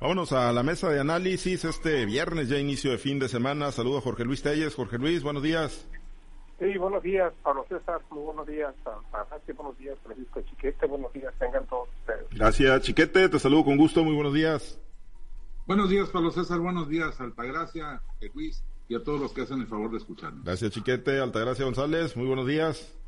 Vámonos a la mesa de análisis este viernes, ya inicio de fin de semana. Saludo a Jorge Luis Telles. Jorge Luis, buenos días. Sí, buenos días, Pablo César, muy buenos días, buenos días, Francisco Chiquete, buenos días, tengan todos ustedes. Gracias, Chiquete, te saludo con gusto, muy buenos días. Buenos días, Pablo César, buenos días, Altagracia, Luis y a todos los que hacen el favor de escucharnos. Gracias, Chiquete, Altagracia González, muy buenos días.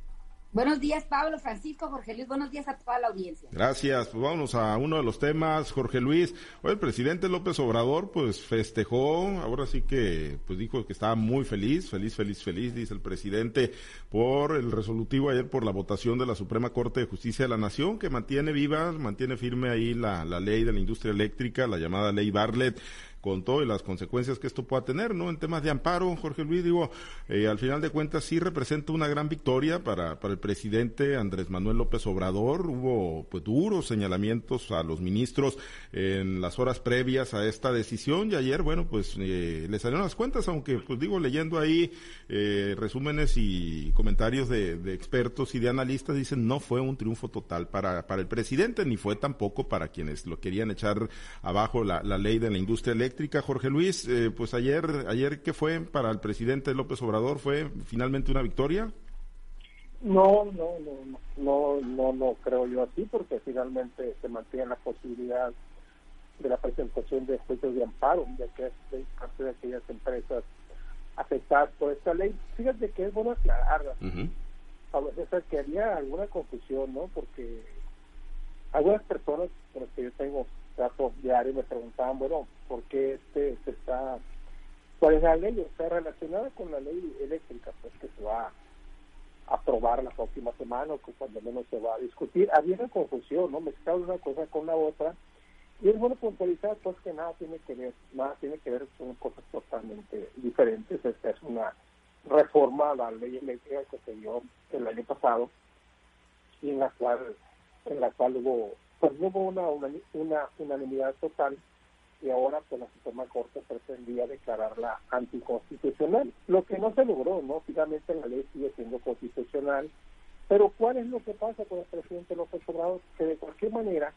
Buenos días, Pablo, Francisco, Jorge Luis. Buenos días a toda la audiencia. Gracias. Pues vámonos a uno de los temas, Jorge Luis. Hoy el presidente López Obrador, pues festejó, ahora sí que, pues dijo que estaba muy feliz, feliz, feliz, feliz, dice el presidente, por el resolutivo ayer por la votación de la Suprema Corte de Justicia de la Nación, que mantiene viva, mantiene firme ahí la, la ley de la industria eléctrica, la llamada ley Bartlett con todo y las consecuencias que esto pueda tener, ¿no? En temas de amparo, Jorge Luis, digo, eh, al final de cuentas sí representa una gran victoria para, para el presidente Andrés Manuel López Obrador. Hubo pues duros señalamientos a los ministros en las horas previas a esta decisión y ayer, bueno, pues eh, le salieron las cuentas, aunque pues digo, leyendo ahí eh, resúmenes y comentarios de, de, expertos y de analistas, dicen no fue un triunfo total para, para el presidente, ni fue tampoco para quienes lo querían echar abajo la, la ley de la industria eléctrica Jorge Luis, eh, pues ayer, ayer ¿qué fue para el presidente López Obrador? ¿Fue finalmente una victoria? No, no, no, no, no, no creo yo así, porque finalmente se mantiene la posibilidad de la presentación de juicios de amparo, ya que es parte de aquellas empresas afectadas por esta ley. Fíjate que es bueno aclararla. A veces que había alguna confusión, ¿no? Porque algunas personas con las que yo tengo trato diario me preguntaban, bueno, ¿por qué este se está, cuál es la ley? Está relacionada con la ley eléctrica, pues que se va a aprobar la próxima semana o que cuando menos se va a discutir. Había una confusión, ¿no? Mezclar una cosa con la otra. Y es bueno puntualizar, pues que nada tiene que ver, nada tiene que ver, son cosas totalmente diferentes. Esta es una reforma a la ley eléctrica que se dio el año pasado y en la cual, en la cual hubo pues no hubo una, una, unanimidad total y ahora pues la Suprema Corte pretendía declararla anticonstitucional, lo que no se logró, ¿no? Finalmente la ley sigue siendo constitucional, pero ¿cuál es lo que pasa con el presidente López Obrador? Que de cualquier manera,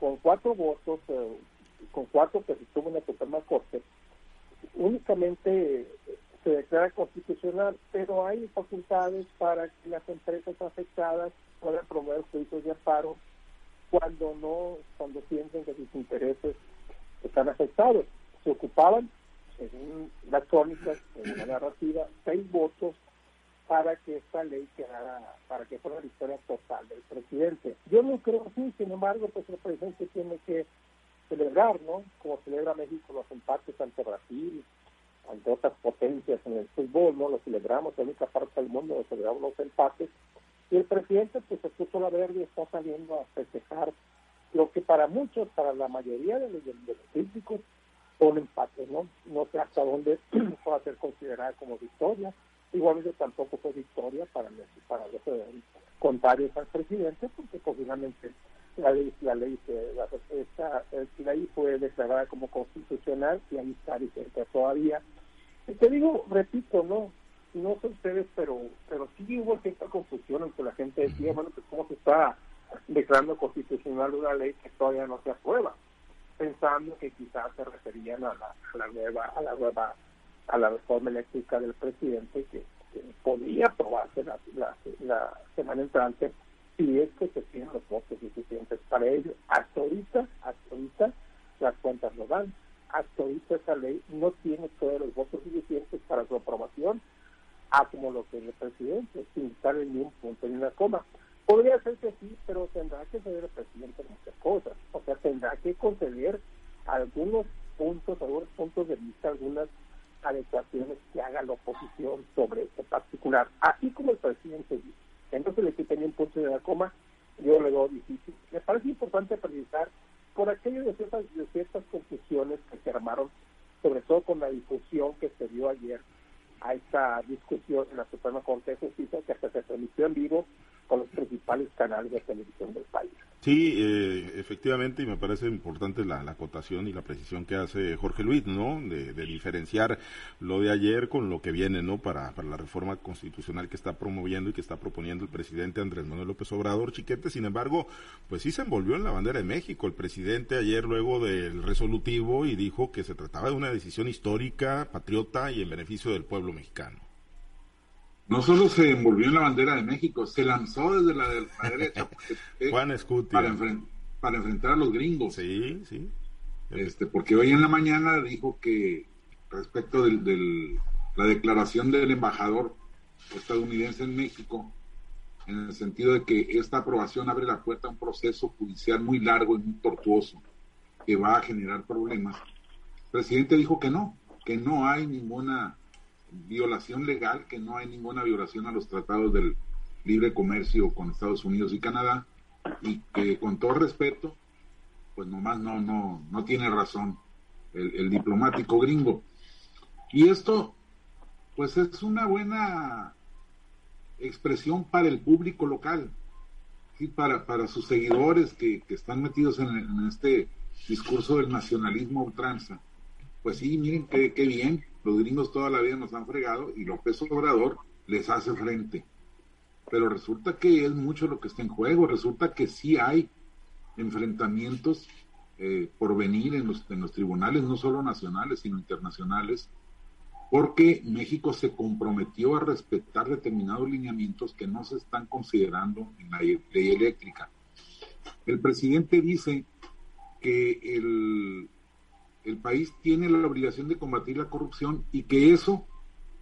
con cuatro votos, eh, con cuatro que se tuvo en la Suprema Corte, únicamente se declara constitucional, pero hay facultades para que las empresas afectadas puedan promover juicios de amparo cuando no, cuando sienten que sus intereses están afectados. Se ocupaban, según las crónicas, en una narrativa, seis votos para que esta ley quedara, para que fuera la victoria total del presidente. Yo no creo así, sin embargo, pues el presidente tiene que celebrar, ¿no? Como celebra México los empates ante Brasil, ante otras potencias en el fútbol, ¿no? Lo celebramos, en la parte del mundo lo celebramos los empates, y el presidente pues se puso la verde y está saliendo a festejar lo que para muchos, para la mayoría de los, de los críticos, son empates, ¿no? No sé hasta dónde pueda ser considerada como victoria. Igualmente tampoco fue victoria para, para los eh, contrarios al presidente, porque pues, la ley, la ley, la, esta, ley fue declarada como constitucional y ahí está vigente todavía. Te digo, repito, ¿no? No sé ustedes, pero pero sí hubo cierta confusión en que la gente decía, bueno, pues cómo se está declarando constitucional una ley que todavía no se aprueba, pensando que quizás se referían a la, nueva a la nueva a la reforma eléctrica del presidente que, podía aprobarse la, la, semana entrante si es que se tienen los votos suficientes para ello. Hasta ahorita, hasta ahorita las cuentas lo dan. Hasta ahorita esa ley no tiene todos los votos suficientes para su aprobación a como lo que el presidente, sin estar en ningún punto ni una coma. Podría ser que sí, pero tendrá que ceder el presidente muchas cosas. O sea, tendrá que conceder algunos puntos, algunos puntos de vista, algunas adecuaciones que haga la oposición sobre este particular, así como el presidente dice. Entonces le quité un punto de la coma, yo le doy difícil. Me parece importante precisar por aquello de ciertas, de ciertas confusiones que se armaron, sobre todo con la difusión que se dio ayer a esta discusión en la Suprema Corte de Justicia que hasta se transmitió en vivo con los principales canales de televisión del país. Sí, eh, efectivamente, y me parece importante la, acotación y la precisión que hace Jorge Luis, ¿no? De, diferenciar lo de ayer con lo que viene, ¿no? Para, para la reforma constitucional que está promoviendo y que está proponiendo el presidente Andrés Manuel López Obrador Chiquete. Sin embargo, pues sí se envolvió en la bandera de México el presidente ayer luego del resolutivo y dijo que se trataba de una decisión histórica, patriota y en beneficio del pueblo mexicano no solo se envolvió en la bandera de México, se lanzó desde la, derecha Juan para, para, enfrentar a los gringos. Sí, sí. Este, porque hoy en la mañana dijo que respecto de la declaración del embajador estadounidense en México, en el sentido de que esta aprobación abre la puerta a un proceso judicial muy largo y muy tortuoso que va a generar problemas. El presidente dijo que no, que no hay ninguna violación legal, que no hay ninguna violación a los tratados del libre comercio con Estados Unidos y Canadá, y que con todo respeto, pues nomás no, no, no tiene razón el, diplomático gringo. Y esto, pues es una buena expresión para el público local, y para, para sus seguidores que, están metidos en, en, este discurso del nacionalismo ultranza. Pues sí, miren qué, qué bien, los gringos toda la vida nos han fregado y López Obrador les hace frente. Pero resulta que es mucho lo que está en juego, resulta que sí hay enfrentamientos eh, por venir en los, en los tribunales, no solo nacionales, sino internacionales, porque México se comprometió a respetar determinados lineamientos que no se están considerando en la ley eléctrica. El presidente dice que el, país tiene la obligación de combatir la corrupción y que eso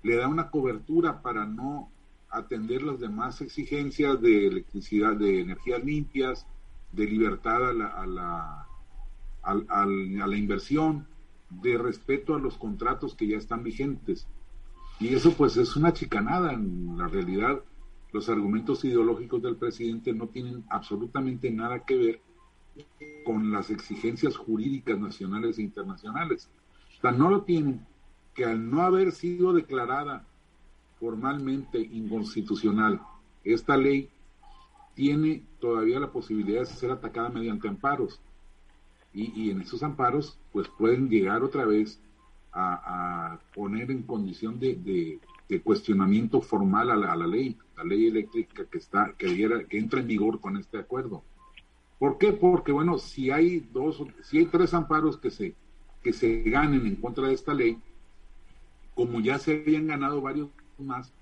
le da una cobertura para no atender las demás exigencias de electricidad, de energías limpias, de libertad a la, a la, a, la inversión, de respeto a los contratos que ya están vigentes. Y eso pues es una chicanada. En la realidad, los argumentos ideológicos del presidente no tienen absolutamente nada que ver con las exigencias jurídicas nacionales e internacionales. Sea, no lo tienen, que al no haber sido declarada formalmente inconstitucional esta ley, tiene todavía la posibilidad de ser atacada mediante amparos. Y, en esos amparos, pues pueden llegar otra vez a, poner en condición de, cuestionamiento formal a la, ley, la ley eléctrica que está, que, que entra en vigor con este acuerdo. ¿Por qué? Porque, bueno, si hay dos, si hay tres amparos que se, que se ganen en contra de esta ley, como ya se habían ganado varios más,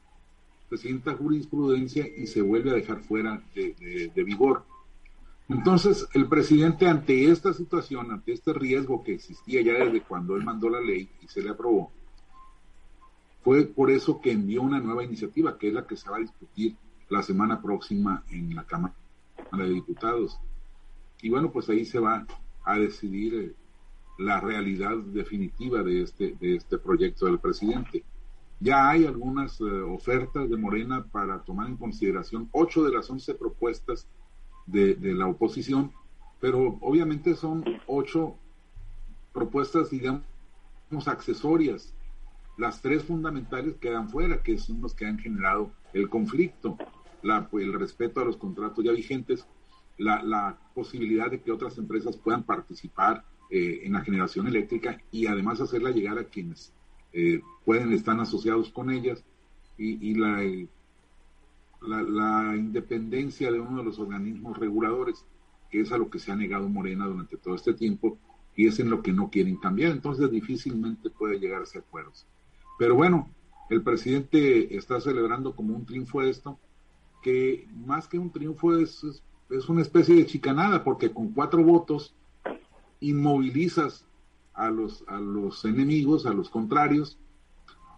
se jurisprudencia y se vuelve a dejar fuera de, vigor. Entonces, el presidente ante esta situación, ante este riesgo que existía ya desde cuando él mandó la ley y se le aprobó, fue por eso que envió una nueva iniciativa, que es la que se va a discutir la semana próxima en la Cámara de Diputados. Y bueno, pues ahí se va a decidir eh, la realidad definitiva de este, de este proyecto del presidente. Ya hay algunas eh, ofertas de Morena para tomar en consideración ocho de las once propuestas de, la oposición, pero obviamente son ocho propuestas, digamos, accesorias. Las tres fundamentales quedan fuera, que son los que han generado el conflicto, la, el respeto a los contratos ya vigentes la, posibilidad de que otras empresas puedan participar eh, en la generación eléctrica y además hacerla llegar a quienes eh, pueden estar asociados con ellas y, la, la, independencia de uno de los organismos reguladores, que es a lo que se ha negado Morena durante todo este tiempo y es en lo que no quieren cambiar. Entonces difícilmente puede llegar a acuerdos. Pero bueno, el presidente está celebrando como un triunfo esto, que más que un triunfo es es una especie de chicanada porque con cuatro votos inmovilizas a los, a los enemigos, a los contrarios.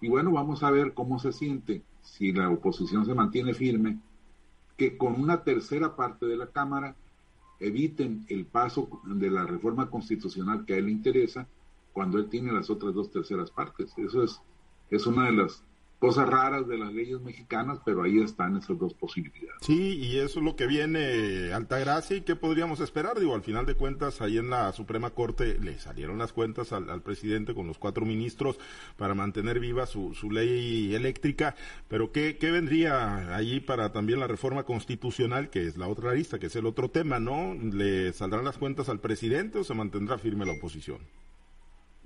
Y bueno, vamos a ver cómo se siente si la oposición se mantiene firme, que con una tercera parte de la Cámara eviten el paso de la reforma constitucional que a él le interesa cuando él tiene las otras dos terceras partes. Eso es, es una de las cosas raras de las leyes mexicanas, pero ahí están esas dos posibilidades. Sí, y eso es lo que viene Altagracia y qué podríamos esperar. Digo, al final de cuentas, ahí en la Suprema Corte le salieron las cuentas al, presidente con los cuatro ministros para mantener viva su, ley eléctrica, pero ¿qué, ¿qué vendría allí para también la reforma constitucional, que es la otra lista, que es el otro tema, ¿no? ¿Le saldrán las cuentas al presidente o se mantendrá firme la oposición?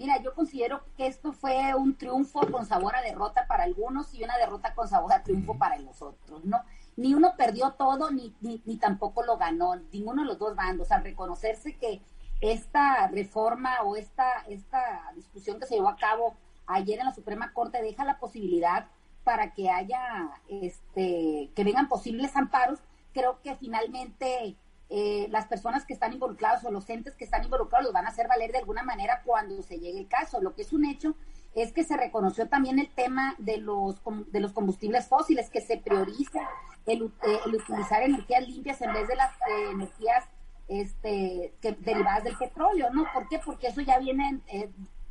Mira, yo considero que esto fue un triunfo con sabor a derrota para algunos y una derrota con sabor a triunfo para los otros, ¿no? Ni uno perdió todo, ni, ni, tampoco lo ganó, ninguno de los dos bandos, al reconocerse que esta reforma o esta, esta discusión que se llevó a cabo ayer en la Suprema Corte deja la posibilidad para que haya, este, que vengan posibles amparos, creo que finalmente eh, las personas que están involucradas o los entes que están involucrados los van a hacer valer de alguna manera cuando se llegue el caso. Lo que es un hecho es que se reconoció también el tema de los, de los combustibles fósiles, que se prioriza el, eh, utilizar energías limpias en vez de las eh, energías este, que, derivadas del petróleo, ¿no? ¿Por qué? Porque eso ya viene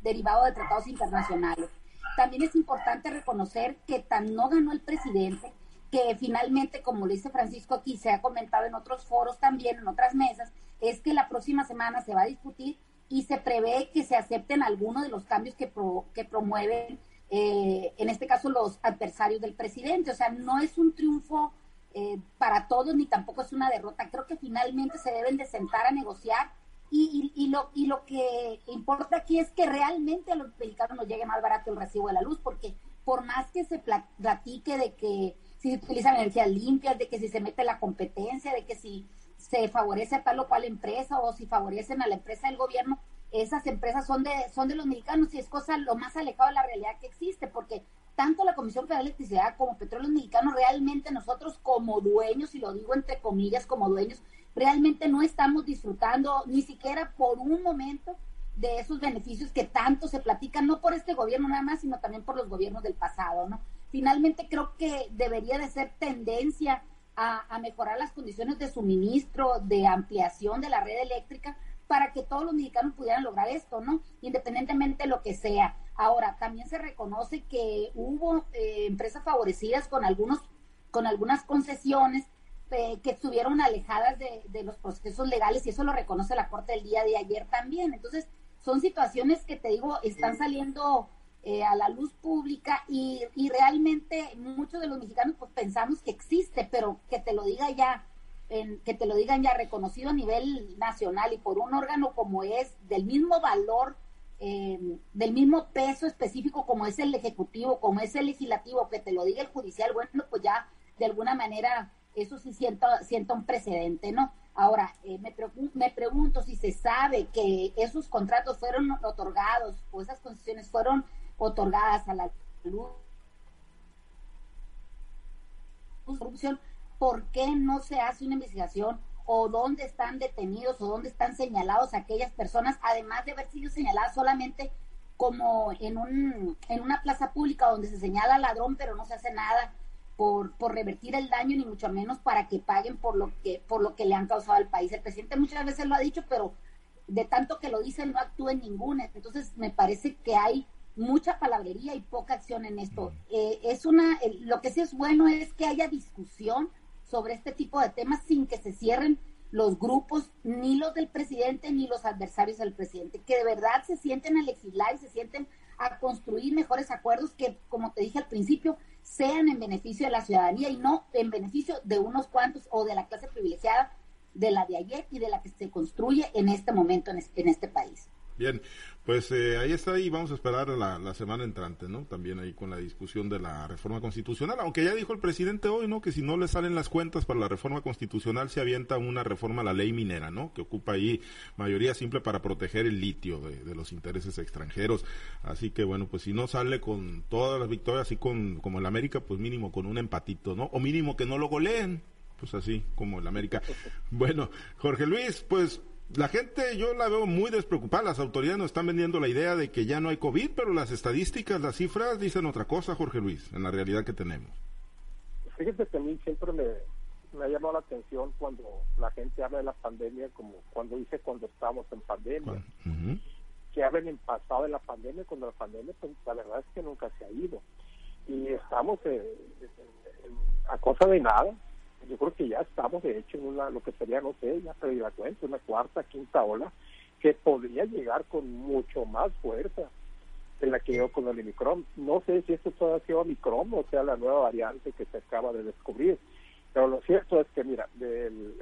derivado de tratados internacionales. También es importante reconocer que tan no ganó el presidente, que finalmente, como lo dice Francisco aquí, se ha comentado en otros foros también, en otras mesas, es que la próxima semana se va a discutir y se prevé que se acepten algunos de los cambios que, que promueven, eh, en este caso, los adversarios del presidente. O sea, no es un triunfo eh, para todos ni tampoco es una derrota. Creo que finalmente se deben de sentar a negociar y, y, lo, y lo que importa aquí es que realmente a los mexicanos nos llegue más barato el recibo de la luz, porque por más que se platique de que si se utilizan energías limpias, de que si se mete la competencia, de que si se favorece a tal o cual empresa o si favorecen a la empresa del gobierno, esas empresas son de, son de los mexicanos y es cosa lo más alejado de la realidad que existe, porque tanto la Comisión Federal de Electricidad como Petróleos Mexicanos, realmente nosotros como dueños, y lo digo entre comillas como dueños, realmente no estamos disfrutando ni siquiera por un momento de esos beneficios que tanto se platican, no por este gobierno nada más, sino también por los gobiernos del pasado, ¿no? Finalmente creo que debería de ser tendencia a, mejorar las condiciones de suministro, de ampliación de la red eléctrica, para que todos los mexicanos pudieran lograr esto, ¿no? Independientemente de lo que sea. Ahora, también se reconoce que hubo eh, empresas favorecidas con algunos, con algunas concesiones eh, que estuvieron alejadas de, de, los procesos legales y eso lo reconoce la Corte el día de ayer también. Entonces, son situaciones que te digo, están saliendo eh, a la luz pública y, y, realmente muchos de los mexicanos pues pensamos que existe, pero que te lo diga ya, en, que te lo digan ya reconocido a nivel nacional y por un órgano como es, del mismo valor, em, del mismo peso específico como es el ejecutivo, como es el legislativo, que te lo diga el judicial, bueno, pues ya de alguna manera eso sí sienta, sienta un precedente, ¿no? Ahora, eh, me, me pregunto si se sabe que esos contratos fueron otorgados o esas concesiones fueron otorgadas a la luz corrupción, ¿por qué no se hace una investigación o dónde están detenidos o dónde están señalados aquellas personas, además de haber sido señaladas solamente como en, un, en una plaza pública donde se señala ladrón pero no se hace nada por, por revertir el daño ni mucho menos para que paguen por lo que por lo que le han causado al país. El presidente muchas veces lo ha dicho, pero de tanto que lo dice no actúa en ninguna. Entonces me parece que hay mucha palabrería y poca acción en esto. Eh, es una, lo que sí es bueno es que haya discusión sobre este tipo de temas sin que se cierren los grupos, ni los del presidente, ni los adversarios del presidente, que de verdad se sienten a legislar y se sienten a construir mejores acuerdos que, como te dije al principio, sean en beneficio de la ciudadanía y no en beneficio de unos cuantos o de la clase privilegiada de la de ayer y de la que se construye en este momento en este país. Bien, pues eh, ahí está y vamos a esperar la, semana entrante, ¿no? También ahí con la discusión de la reforma constitucional, aunque ya dijo el presidente hoy, ¿no? Que si no le salen las cuentas para la reforma constitucional se avienta una reforma a la ley minera, ¿no? Que ocupa ahí mayoría simple para proteger el litio de, de los intereses extranjeros. Así que bueno, pues si no sale con todas las victorias, así con como el América, pues mínimo con un empatito, ¿no? O mínimo que no lo goleen, pues así como el América. Bueno, Jorge Luis, pues la gente yo la veo muy despreocupada. Las autoridades nos están vendiendo la idea de que ya no hay COVID, pero las estadísticas, las cifras dicen otra cosa, Jorge Luis, en la realidad que tenemos. Fíjate que a mí siempre me, me ha llamado la atención cuando la gente habla de la pandemia, como cuando dice cuando estamos en pandemia, que hablan en pasado de la pandemia, cuando la pandemia, pues la verdad es que nunca se ha ido. y estamos a cosa de nada. Yo creo que ya estamos, de hecho, en una, lo que sería, no sé, ya perdí la cuenta, una cuarta, quinta ola, que podría llegar con mucho más fuerza de la que llegó con el Omicron. No sé si esto todavía ha sido Omicron o sea la nueva variante que se acaba de descubrir. Pero lo cierto es que, mira, el,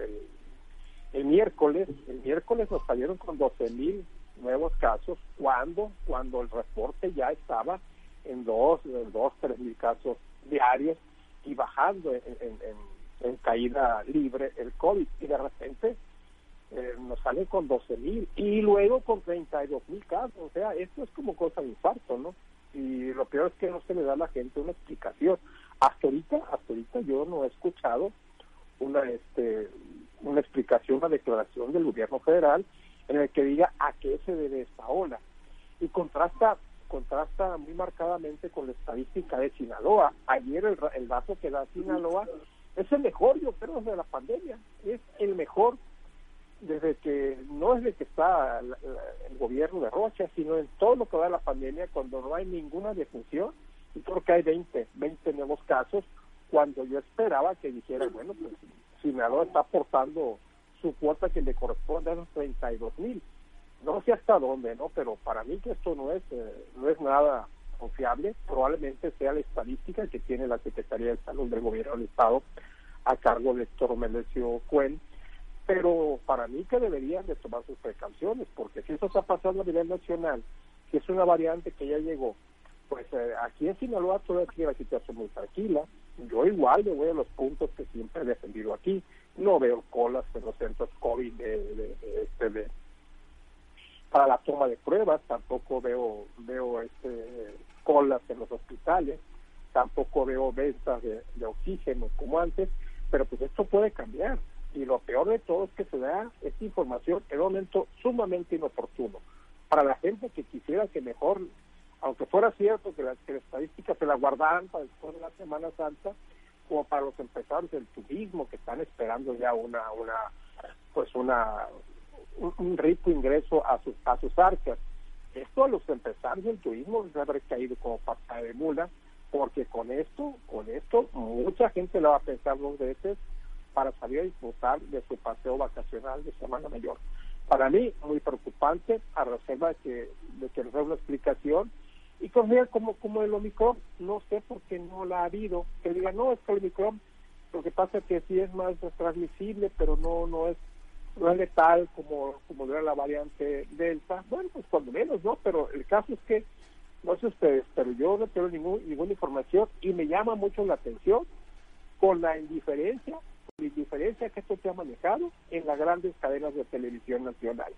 el, miércoles, el miércoles nos salieron con 12 mil nuevos casos, cuando cuando el reporte ya estaba en dos, dos, tres mil casos diarios y bajando en, en, caída libre el COVID. Y de repente eh, nos sale con 12 mil y luego con 32 mil casos. O sea, esto es como cosa de infarto, ¿no? Y lo peor es que no se le da a la gente una explicación. Hasta ahorita, hasta ahorita yo no he escuchado una, este, una explicación, una declaración del gobierno federal en el que diga a qué se debe esta ola. Y contrasta contrasta muy marcadamente con la estadística de Sinaloa. Ayer el, el dato que da Sinaloa es el mejor, yo creo, de la pandemia. Es el mejor desde que, no es de que está el gobierno de Rocha, sino en todo lo que va de la pandemia, cuando no hay ninguna defunción, y creo que hay 20, 20 nuevos casos, cuando yo esperaba que dijera, bueno, pues Sinaloa está aportando su cuota que le corresponde a los 32 mil. No sé hasta dónde, ¿no? Pero para mí que esto no es, eh, no es nada confiable, probablemente sea la estadística que tiene la Secretaría de Salud del Gobierno del Estado a cargo de Héctor Melesio Cuen, pero para mí que deberían de tomar sus precauciones, porque si eso está pasando a nivel nacional, si es una variante que ya llegó, pues eh, aquí en Sinaloa todavía tiene la situación muy tranquila, yo igual le voy a los puntos que siempre he defendido aquí, no veo colas en los centros COVID de, este, de para la toma de pruebas, tampoco veo veo este colas en los hospitales, tampoco veo ventas de, oxígeno como antes, pero pues esto puede cambiar y lo peor de todo es que se da esta información en un momento sumamente inoportuno. Para la gente que quisiera que mejor, aunque fuera cierto que, las estadísticas se la guardaran para después de la Semana Santa, como para los empresarios del turismo que están esperando ya una, una pues una un, rico ingreso a sus, a sus arcas. Esto a los empresarios del turismo les haber caído como pata de mula, porque con esto, con esto, mucha gente lo va a pensar dos veces para salir a disfrutar de su paseo vacacional de Semana Mayor. Para mí, muy preocupante, a reserva de que, de que nos dé una explicación y que como, como el Omicron, no sé por qué no la ha habido, que diga, no, es que el Omicron, lo que pasa es que sí es más transmisible, pero no, no es no es letal como, como era la variante Delta. Bueno, pues cuando menos, ¿no? Pero el caso es que, no sé ustedes, pero yo no tengo ningún, ninguna información y me llama mucho la atención con la indiferencia, con la indiferencia que esto se ha manejado en las grandes cadenas de televisión nacional.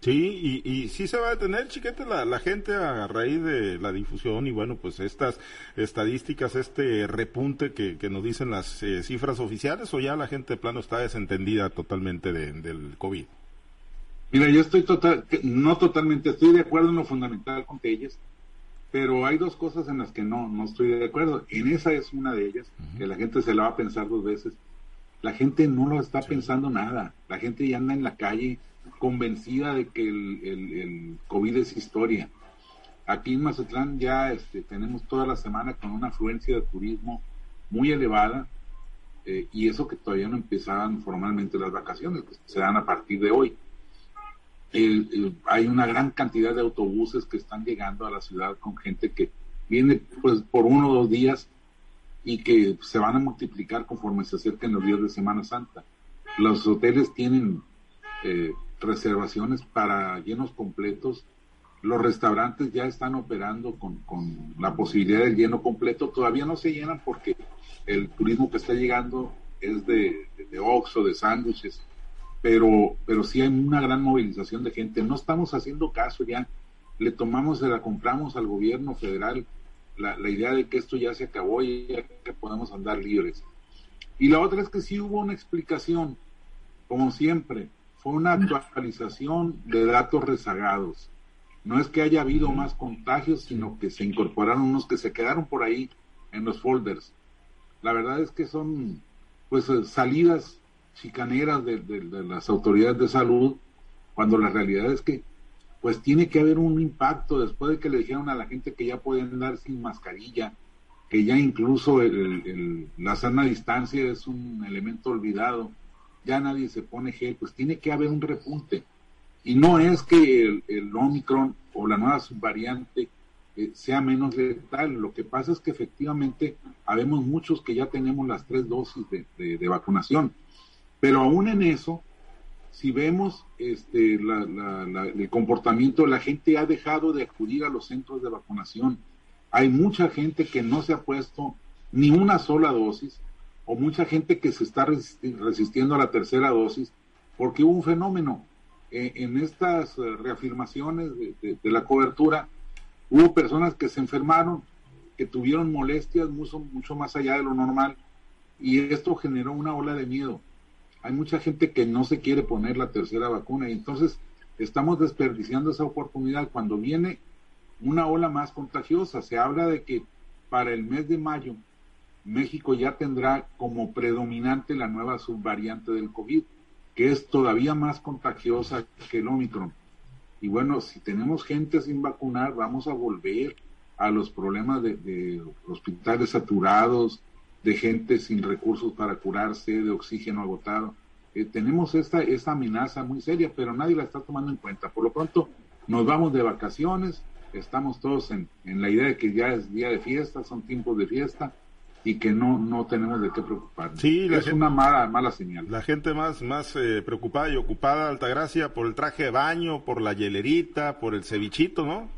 Sí, y, y sí se va a detener, chiquete, la, la gente a raíz de la difusión y bueno, pues estas estadísticas, este repunte que, que nos dicen las eh, cifras oficiales o ya la gente de plano está desentendida totalmente de, del COVID. Mira, yo estoy total, no totalmente, estoy de acuerdo en lo fundamental con ellas, pero hay dos cosas en las que no, no estoy de acuerdo. En esa es una de ellas, que la gente se la va a pensar dos veces. La gente no lo está pensando nada, la gente ya anda en la calle convencida de que el, el, COVID es historia. Aquí en Mazatlán ya este, tenemos toda la semana con una afluencia de turismo muy elevada eh, y eso que todavía no empezaban formalmente las vacaciones, que se dan a partir de hoy. Hay una gran cantidad de autobuses que están llegando a la ciudad con gente que viene pues por uno o dos días y que se van a multiplicar conforme se acerquen los días de Semana Santa. Los hoteles tienen eh, reservaciones para llenos completos. Los restaurantes ya están operando con, con, la posibilidad del lleno completo. Todavía no se llenan porque el turismo que está llegando es de, de, oxo, de sándwiches, pero, pero sí hay una gran movilización de gente. No estamos haciendo caso ya. Le tomamos, se la compramos al gobierno federal la, la idea de que esto ya se acabó y ya que podemos andar libres. Y la otra es que sí hubo una explicación, como siempre, fue una actualización de datos rezagados. No es que haya habido más contagios, sino que se incorporaron unos que se quedaron por ahí en los folders. La verdad es que son pues eh, salidas chicaneras de, las autoridades de salud, cuando la realidad es que pues tiene que haber un impacto después de que le dijeron a la gente que ya pueden andar sin mascarilla, que ya incluso la sana distancia es un elemento olvidado, ya nadie se pone gel, pues tiene que haber un repunte. Y no es que el, el Omicron o la nueva subvariante eh, sea menos letal, lo que pasa es que efectivamente habemos muchos que ya tenemos las tres dosis de, vacunación, pero aún en eso, si vemos este, el comportamiento, la gente ha dejado de acudir a los centros de vacunación, hay mucha gente que no se ha puesto ni una sola dosis, o mucha gente que se está resistiendo a la tercera dosis, porque hubo un fenómeno. Eh, en estas eh, reafirmaciones de, la cobertura, hubo personas que se enfermaron, que tuvieron molestias mucho, mucho más allá de lo normal, y esto generó una ola de miedo. Hay mucha gente que no se quiere poner la tercera vacuna, y entonces estamos desperdiciando esa oportunidad cuando viene una ola más contagiosa. Se habla de que para el mes de mayo México ya tendrá como predominante la nueva subvariante del COVID, que es todavía más contagiosa que el Omicron. Y bueno, si tenemos gente sin vacunar, vamos a volver a los problemas de, hospitales saturados, de gente sin recursos para curarse, de oxígeno agotado. Eh, tenemos esta, esta amenaza muy seria, pero nadie la está tomando en cuenta. Por lo pronto, nos vamos de vacaciones, estamos todos en, la idea de que ya es día de fiesta, son tiempos de fiesta y que no no tenemos de qué preocuparnos. Sí, es una mala mala señal. La gente más más eh, preocupada y ocupada, Altagracia, por el traje de baño, por la hielerita, por el cevichito, ¿no?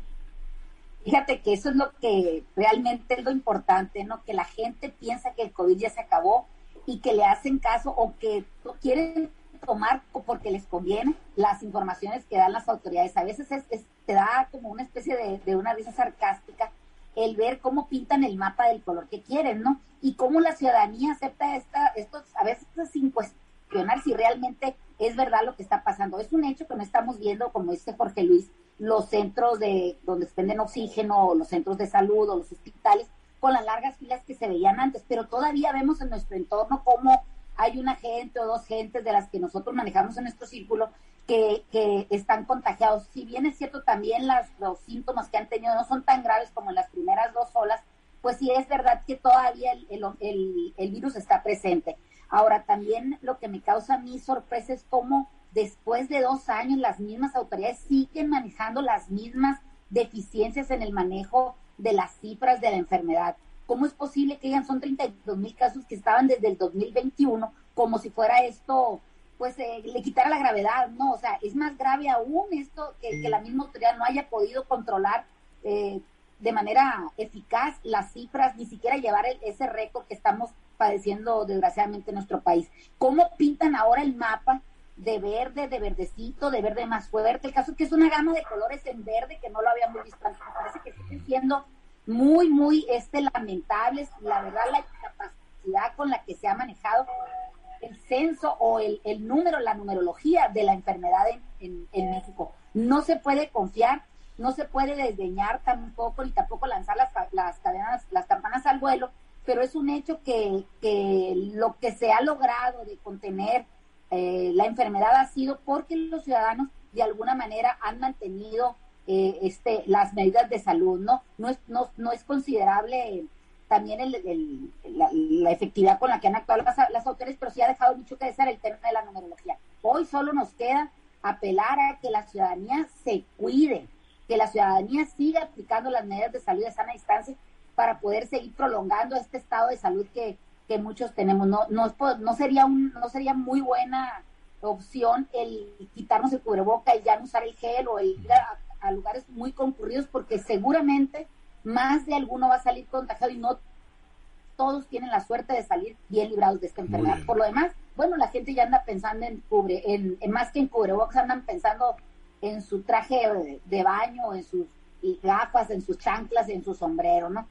Fíjate que eso es lo que realmente es lo importante, ¿no? Que la gente piensa que el COVID ya se acabó y que le hacen caso o que quieren tomar porque les conviene las informaciones que dan las autoridades. A veces es, te da como una especie de, de una risa sarcástica el ver cómo pintan el mapa del color que quieren, ¿no? Y cómo la ciudadanía acepta esta, estos, a veces sin cuestionar si realmente es verdad lo que está pasando. Es un hecho que no estamos viendo, como dice Jorge Luis, los centros de donde se oxígeno, o los centros de salud, o los hospitales, con las largas filas que se veían antes, pero todavía vemos en nuestro entorno cómo hay una gente o dos gentes de las que nosotros manejamos en nuestro círculo que, que están contagiados. Si bien es cierto también las, los síntomas que han tenido no son tan graves como en las primeras dos olas, pues sí es verdad que todavía el, el, el, virus está presente. Ahora, también lo que me causa a mí sorpresa es cómo después de dos años las mismas autoridades siguen manejando las mismas deficiencias en el manejo de las cifras de la enfermedad. ¿Cómo es posible que digan son 32 mil casos que estaban desde el 2021 como si fuera esto pues eh, le quitara la gravedad, ¿no? O sea, es más grave aún esto que, la misma autoridad no haya podido controlar eh, de manera eficaz las cifras, ni siquiera llevar ese récord que estamos padeciendo desgraciadamente en nuestro país. ¿Cómo pintan ahora el mapa de verde, de verdecito, de verde más fuerte? El caso es que es una gama de colores en verde que no lo habíamos visto antes. Me parece que siguen siendo muy, muy este, lamentables. La verdad, la capacidad con la que se ha manejado el censo o el, el número, la numerología de la enfermedad en, en, México. No se puede confiar, no se puede desdeñar tampoco, ni tampoco lanzar las, las cadenas, las campanas al vuelo, pero es un hecho que, que lo que se ha logrado de contener eh, la enfermedad ha sido porque los ciudadanos de alguna manera han mantenido eh, este, las medidas de salud, ¿no? No es, no, no es considerable también el, la, efectividad con la que han actuado las, las autoridades, pero sí ha dejado mucho que desear el tema de la numerología. Hoy solo nos queda apelar a que la ciudadanía se cuide, que la ciudadanía siga aplicando las medidas de salud de sana distancia para poder seguir prolongando este estado de salud que, que muchos tenemos. No, no, no, sería un, no sería muy buena opción el quitarnos el cubreboca y ya no usar el gel o el ir a lugares muy concurridos porque seguramente más de alguno va a salir contagiado y no todos tienen la suerte de salir bien librados de esta enfermedad. Por lo demás, bueno, la gente ya anda pensando en cubre, en, más que en cubrebocas, andan pensando en su traje de, baño, en sus gafas, en sus chanclas, en su sombrero, ¿no?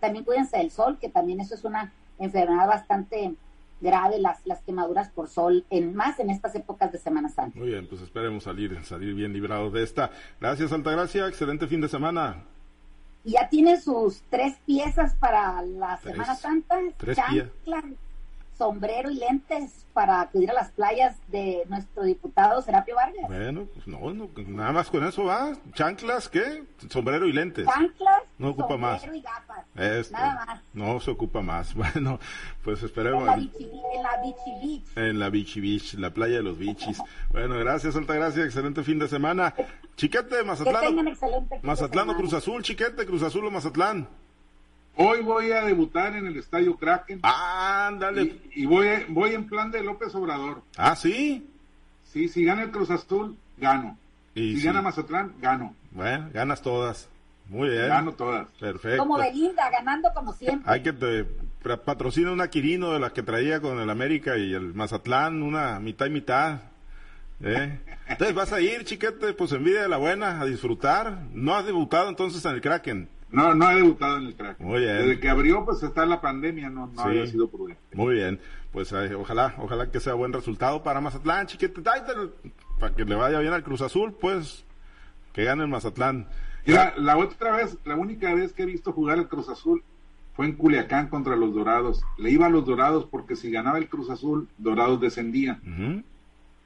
también cuídense del sol, que también eso es una enfermedad bastante grave, las, las quemaduras por sol, en más en estas épocas de Semana Santa. Muy bien, pues esperemos salir, salir bien librados de esta. Gracias, Altagracia, excelente fin de semana. Ya tiene sus tres piezas para la Semana Santa, chancla, sombrero y lentes para acudir a las playas de nuestro diputado Serapio Vargas. Bueno, pues no, nada más con eso va. Chanclas, ¿qué? Sombrero y lentes. Chanclas, no ocupa más. y gafas. Este, Nada más. No se ocupa más. Bueno, pues En esperemos. la Bichi, en la Bichi Beach. En la Bichi Beach, la playa de los bichis. Bueno, gracias, Alta Gracia, excelente fin de semana. Chiquete, Que Mazatlán. tengan o- excelente Mazatlán o. Cruz Azul, Chiquete, Cruz Azul o Mazatlán. Hoy voy a debutar en el Estadio Kraken Ándale. y, y voy, voy en plan de López Obrador. Ah, sí. Sí, si gana el Cruz Azul, gano. Y si sí. gana Mazatlán, gano. Bueno, ganas todas. Muy bien. Gano todas. Perfecto. Como Belinda, ganando como siempre. Hay que te patrocina una Quirino de las que traía con el América y el Mazatlán, una mitad y mitad. ¿eh? Entonces vas a ir, chiquete, pues envidia de la buena, a disfrutar. No has debutado entonces en el Kraken. No, no he debutado en el Kraken. Muy bien. Desde que abrió, pues está la pandemia, no, no Sí. había sido prudente. Muy bien, pues eh, ojalá, ojalá que sea buen resultado para Mazatlán, chiquete, para que le vaya bien al Cruz Azul, pues que gane el Mazatlán. Mira, la otra vez, la única vez que he visto jugar el Cruz Azul fue en Culiacán contra los Dorados. Le iba a los Dorados porque si ganaba el Cruz Azul, Dorados descendía.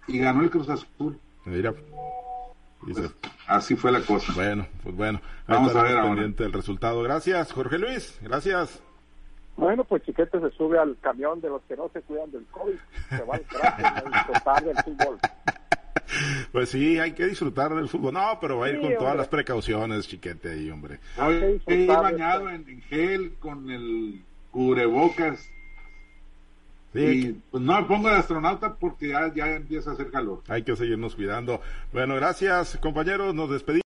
Y ganó el Cruz Azul. Mira, Pues, así fue la cosa. bueno, pues bueno, Vamos a ver ahora. del resultado. Gracias, Jorge Luis, gracias. Bueno, pues Chiquete se sube al camión de los que no se cuidan del COVID. Se va al a disfrutar del fútbol. Pues sí, hay que disfrutar del fútbol. No, pero va a ir Sí, con todas hombre. las precauciones, chiquete ahí, hombre. Hoy disfrutar, bañado en gel con el cubrebocas. Sí, Y pues no me pongo de astronauta porque ya, ya empieza a hacer calor. hay que seguirnos cuidando. Bueno, gracias, compañeros, nos despedimos.